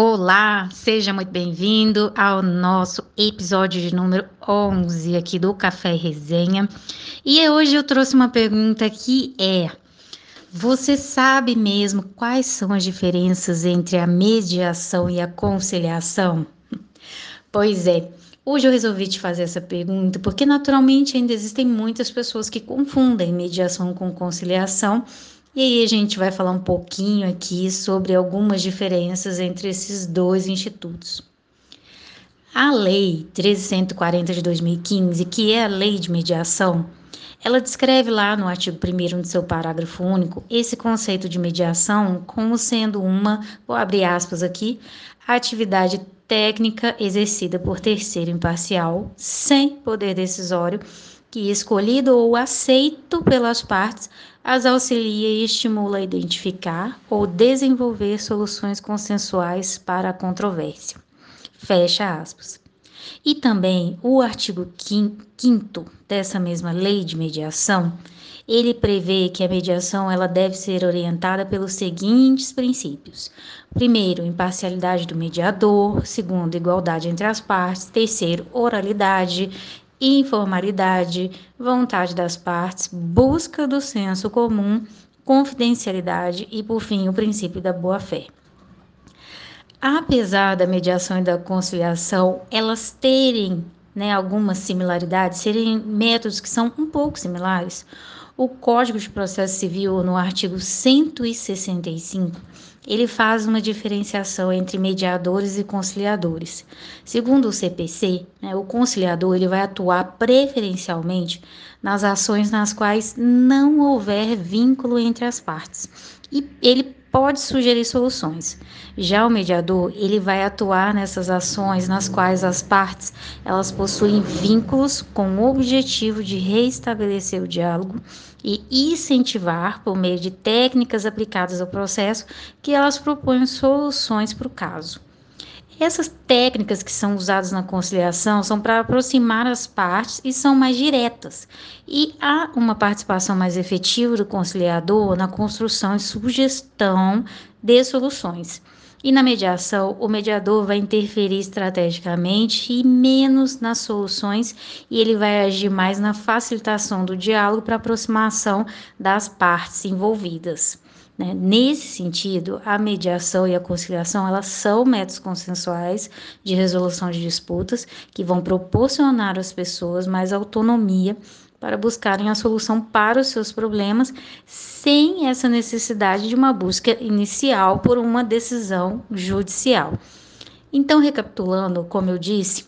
Olá, seja muito bem-vindo ao nosso episódio de número 11 aqui do Café Resenha. E hoje eu trouxe uma pergunta que é: você sabe mesmo quais são as diferenças entre a mediação e a conciliação? Pois é, Hoje eu resolvi te fazer essa pergunta porque, naturalmente, ainda existem muitas pessoas que confundem mediação com conciliação. E aí a gente vai falar um pouquinho aqui sobre algumas diferenças entre esses dois institutos. A Lei 1340 de 2015, que é a Lei de Mediação, ela descreve lá no artigo 1 do seu parágrafo único esse conceito de mediação como sendo uma, vou abrir aspas aqui, atividade técnica exercida por terceiro imparcial, sem poder decisório, que escolhido ou aceito pelas partes as auxilia e estimula a identificar ou desenvolver soluções consensuais para a controvérsia. Fecha aspas. E também o artigo 5 dessa mesma lei de mediação, ele prevê que a mediação ela deve ser orientada pelos seguintes princípios: primeiro, imparcialidade do mediador; segundo, igualdade entre as partes; terceiro, oralidade; informalidade, vontade das partes, busca do senso comum, confidencialidade e, por fim, o princípio da boa-fé. Apesar da mediação e da conciliação elas terem né, algumas similaridades, serem métodos que são um pouco similares, o Código de Processo Civil, no artigo 165, ele faz uma diferenciação entre mediadores e conciliadores. Segundo o CPC, né, o conciliador ele vai atuar preferencialmente nas ações nas quais não houver vínculo entre as partes. E ele pode sugerir soluções. Já o mediador, ele vai atuar nessas ações nas quais as partes, elas possuem vínculos com o objetivo de reestabelecer o diálogo e incentivar por meio de técnicas aplicadas ao processo que elas proponham soluções para o caso. Essas técnicas que são usadas na conciliação são para aproximar as partes e são mais diretas. E há uma participação mais efetiva do conciliador na construção e sugestão de soluções. E na mediação, o mediador vai interferir estrategicamente e menos nas soluções, e ele vai agir mais na facilitação do diálogo para aproximação das partes envolvidas. Né? Nesse sentido, a mediação e a conciliação elas são métodos consensuais de resolução de disputas que vão proporcionar às pessoas mais autonomia para buscarem a solução para os seus problemas sem essa necessidade de uma busca inicial por uma decisão judicial. Então, recapitulando, como eu disse,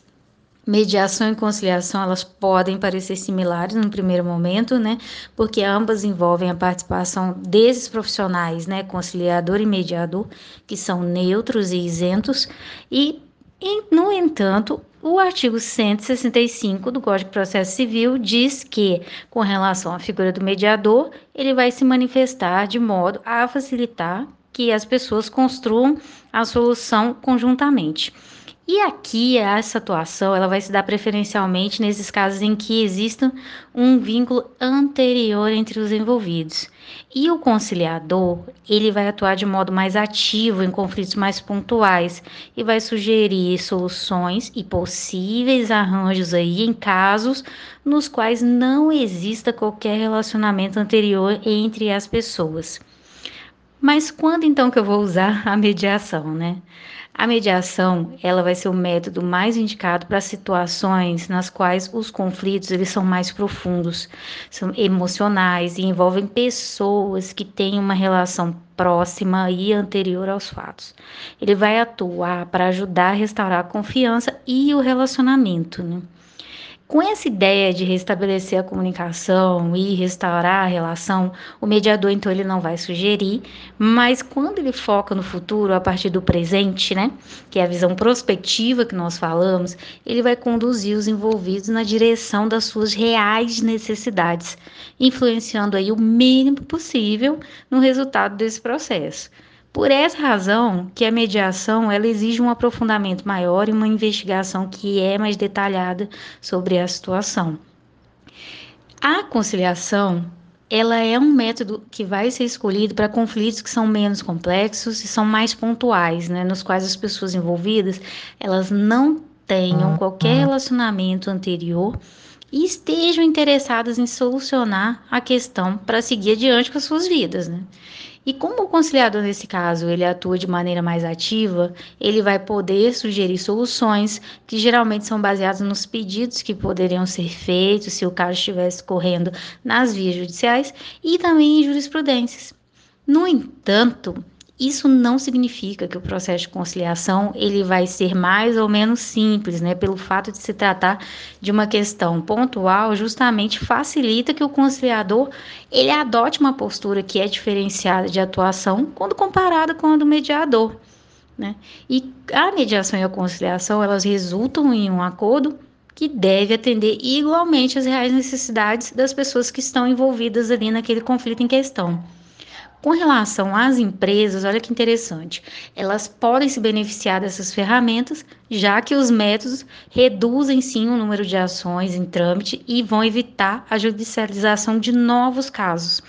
Mediação e conciliação, elas podem parecer similares no primeiro momento, né? Porque ambas envolvem a participação desses profissionais, né? Conciliador e mediador, que são neutros e isentos. E, no entanto, o artigo 165 do Código de Processo Civil diz que, com relação à figura do mediador, ele vai se manifestar de modo a facilitar que as pessoas construam a solução conjuntamente. E aqui essa atuação ela vai se dar preferencialmente nesses casos em que exista um vínculo anterior entre os envolvidos. E o conciliador, ele vai atuar de modo mais ativo em conflitos mais pontuais e vai sugerir soluções e possíveis arranjos aí em casos nos quais não exista qualquer relacionamento anterior entre as pessoas. Mas quando então que eu vou usar a mediação, né? A mediação, ela vai ser o método mais indicado para situações nas quais os conflitos eles são mais profundos, são emocionais e envolvem pessoas que têm uma relação próxima e anterior aos fatos. Ele vai atuar para ajudar a restaurar a confiança e o relacionamento, né? Com essa ideia de restabelecer a comunicação e restaurar a relação, o mediador então ele não vai sugerir, mas quando ele foca no futuro a partir do presente, né, que é a visão prospectiva que nós falamos, ele vai conduzir os envolvidos na direção das suas reais necessidades, influenciando aí o mínimo possível no resultado desse processo. Por essa razão que a mediação ela exige um aprofundamento maior e uma investigação que é mais detalhada sobre a situação. A conciliação ela é um método que vai ser escolhido para conflitos que são menos complexos e são mais pontuais, né, nos quais as pessoas envolvidas elas não tenham qualquer relacionamento anterior e estejam interessadas em solucionar a questão para seguir adiante com as suas vidas, né? E como o conciliador, nesse caso, ele atua de maneira mais ativa, ele vai poder sugerir soluções que geralmente são baseadas nos pedidos que poderiam ser feitos se o caso estivesse correndo nas vias judiciais e também em jurisprudências. No entanto, isso não significa que o processo de conciliação ele vai ser mais ou menos simples, né? Pelo fato de se tratar de uma questão pontual, justamente facilita que o conciliador ele adote uma postura que é diferenciada de atuação quando comparada com a do mediador, né? E a mediação e a conciliação elas resultam em um acordo que deve atender igualmente às reais necessidades das pessoas que estão envolvidas ali naquele conflito em questão. Com relação às empresas, olha que interessante, elas podem se beneficiar dessas ferramentas, já que os métodos reduzem sim o número de ações em trâmite e vão evitar a judicialização de novos casos.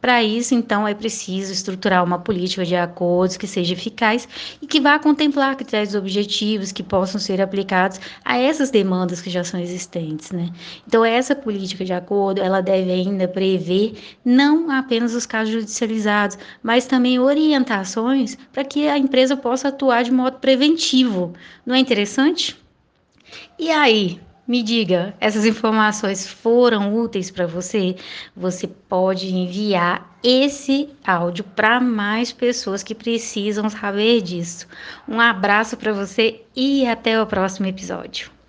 Para isso, então, é preciso estruturar uma política de acordos que seja eficaz e que vá contemplar critérios objetivos que possam ser aplicados a essas demandas que já são existentes, né? Então, essa política de acordo, ela deve ainda prever não apenas os casos judicializados, mas também orientações para que a empresa possa atuar de modo preventivo. Não é interessante? E aí, me diga, essas informações foram úteis para você? Você pode enviar esse áudio para mais pessoas que precisam saber disso. Um abraço para você e até o próximo episódio.